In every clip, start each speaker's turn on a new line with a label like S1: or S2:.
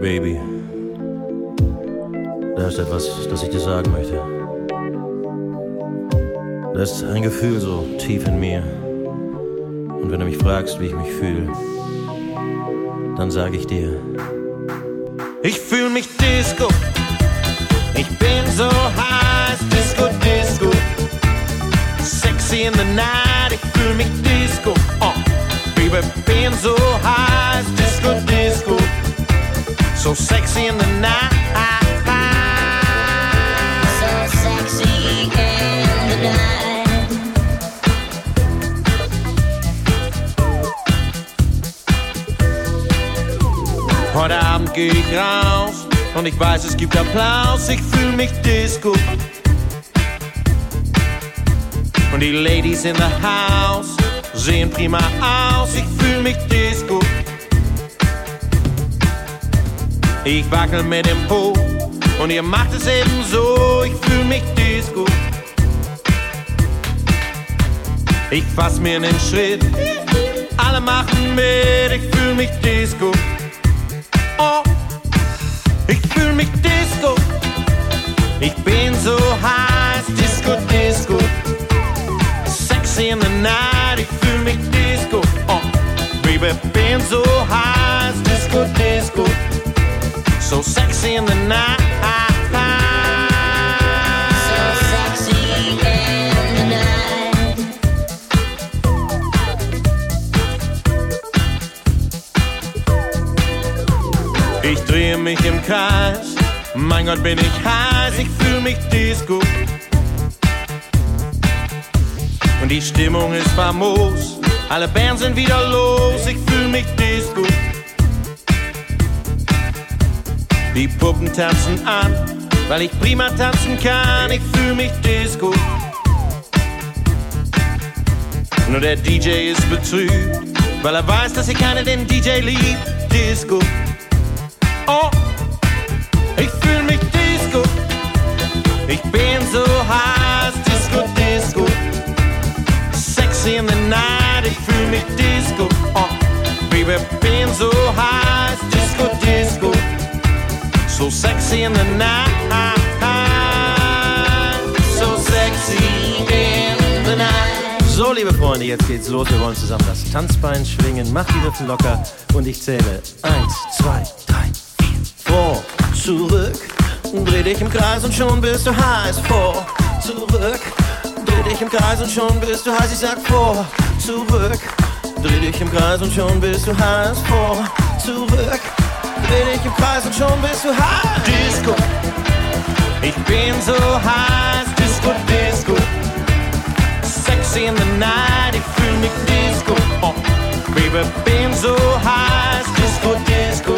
S1: Baby, da ist etwas, das ich dir sagen möchte. Da ist ein Gefühl so tief in mir. Und wenn du mich fragst, wie ich mich fühle, dann sage ich dir, ich fühle mich Disco. Ich bin so heiß, Disco, Disco. Sexy in the night, ich fühle mich Disco. Oh, Baby, bin so heiß, Disco, Disco. So sexy in the night.
S2: So sexy in the night.
S1: Heute Abend geh ich raus und ich weiß, es gibt Applaus. Ich fühl mich Disco. Und die Ladies in the house sehen prima aus. Ich fühl mich Disco. Ich wackel mit dem Po und ihr macht es ebenso. Ich fühl mich Disco. Ich fass mir nen Schritt. Alle machen mit. Ich fühl mich Disco. Oh, ich fühl mich Disco. Ich bin so heiß, Disco, Disco. Sexy in the night, Baby, bin so heiß, Disco, Disco. So sexy in the night.
S2: So sexy in the night.
S1: Ich drehe mich im Kreis. Mein Gott, bin ich heiß, ich fühl mich Disco. Und die Stimmung ist famos. Alle Bands sind wieder los, ich fühl mich Disco. Die Puppen tanzen an, weil ich prima tanzen kann, ich fühl mich Disco. Nur der DJ ist betrübt, weil er weiß, dass hier keiner den DJ liebt. Disco. Mich Disco. Oh, Baby, bin so heiß, Disco, Disco. So sexy in the night. So sexy in the night. So, liebe Freunde, jetzt geht's los. Wir wollen zusammen das Tanzbein schwingen. Mach die Rippen locker und ich zähle. Eins, zwei, drei, vier. Vor, zurück. Dreh dich im Kreis und schon bist du heiß. Vor, zurück. Dreh dich im Kreis und schon bist du heiß. Ich sag vor, zurück. Dreh dich im Kreis und schon bist du heiß. Vor, zurück. Dreh dich im Kreis und schon bist du heiß. Disco. Ich bin so heiß. Disco, Disco. Sexy in the night. Ich fühl mich Disco. Oh, Baby, bin so heiß. Disco, Disco.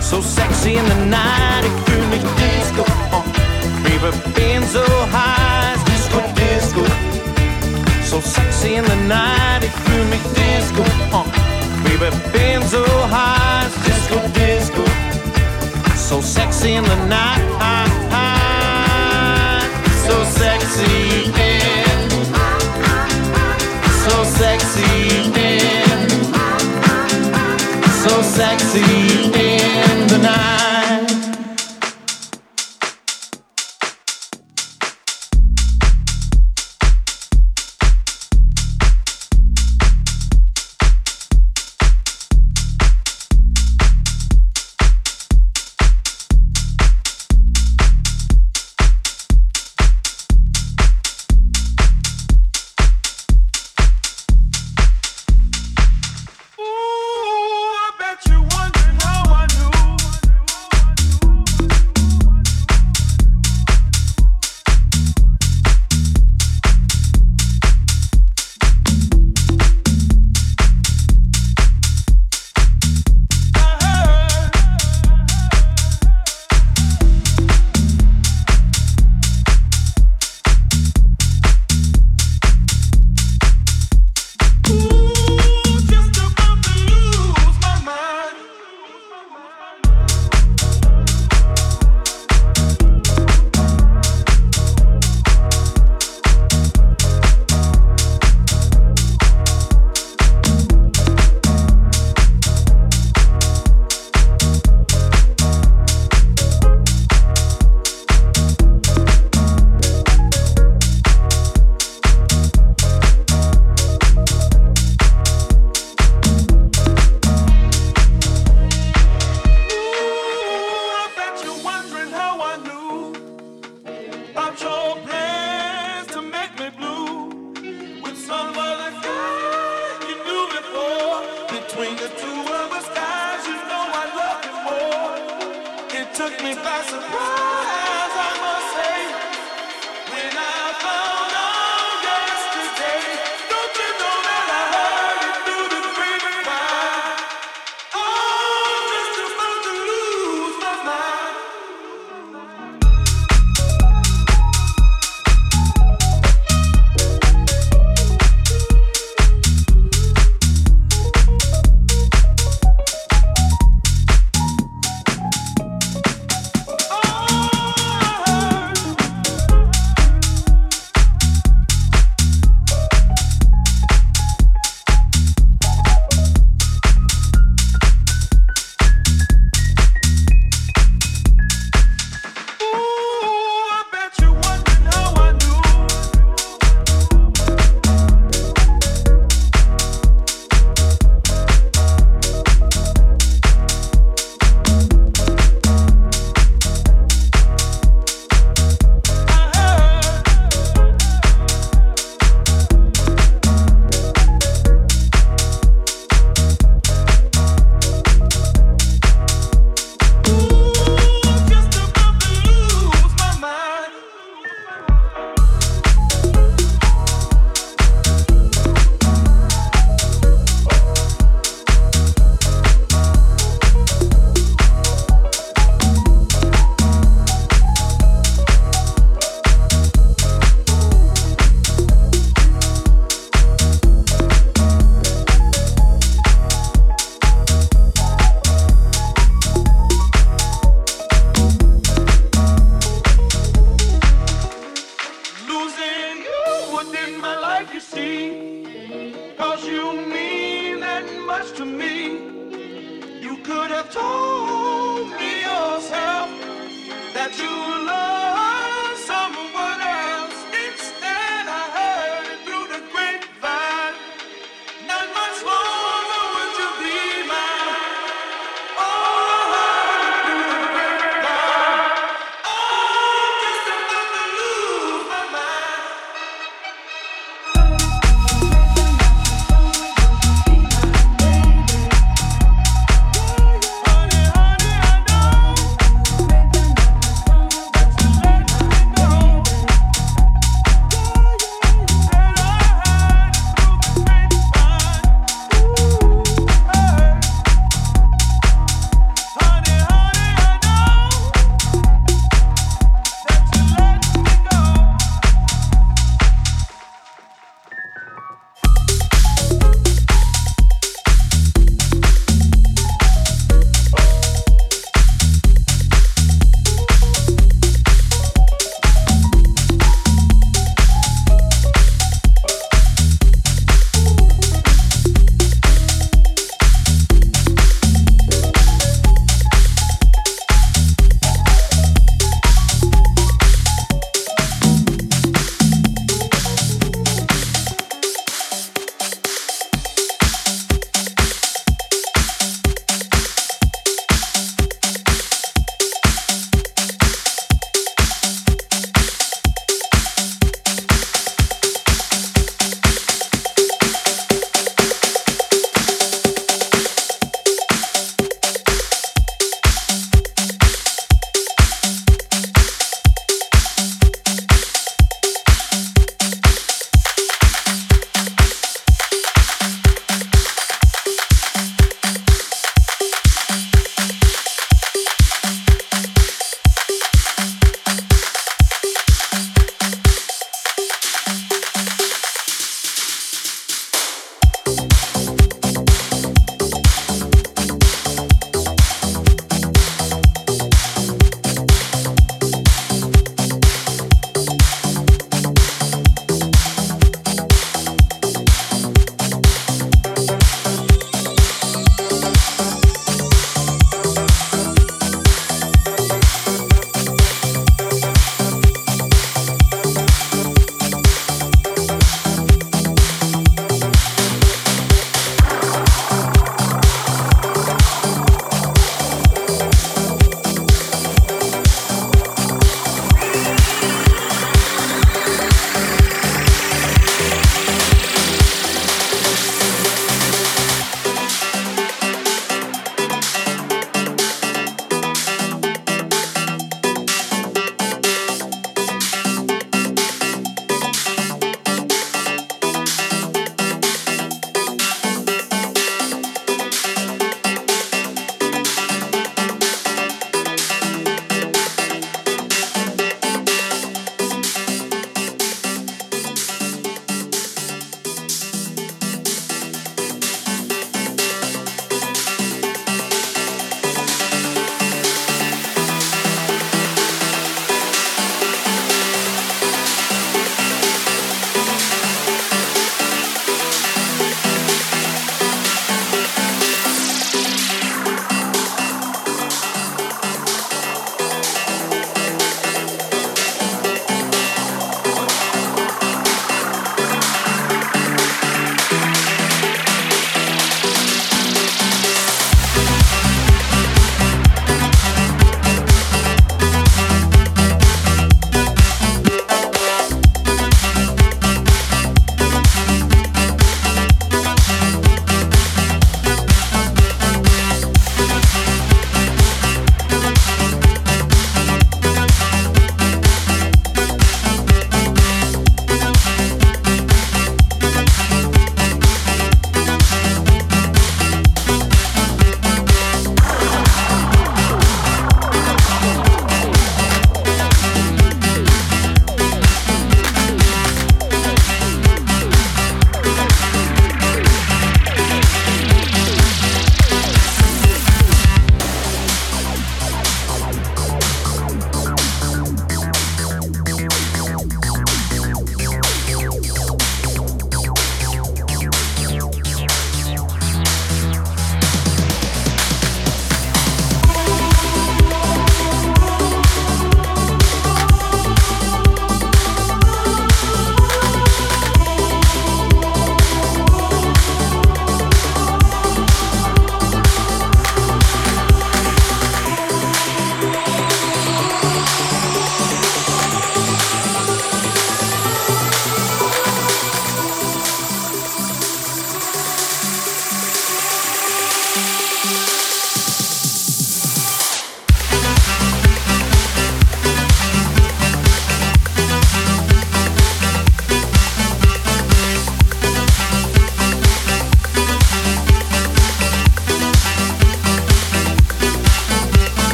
S1: So sexy in the night. Ich fühl mich Disco. Oh, Baby, bin so heiß. Disco, Disco. So sexy in the night. Ich fühl mich Disco. Oh, Baby, bin so heiß. Disco, Disco. So sexy in the night. So sexy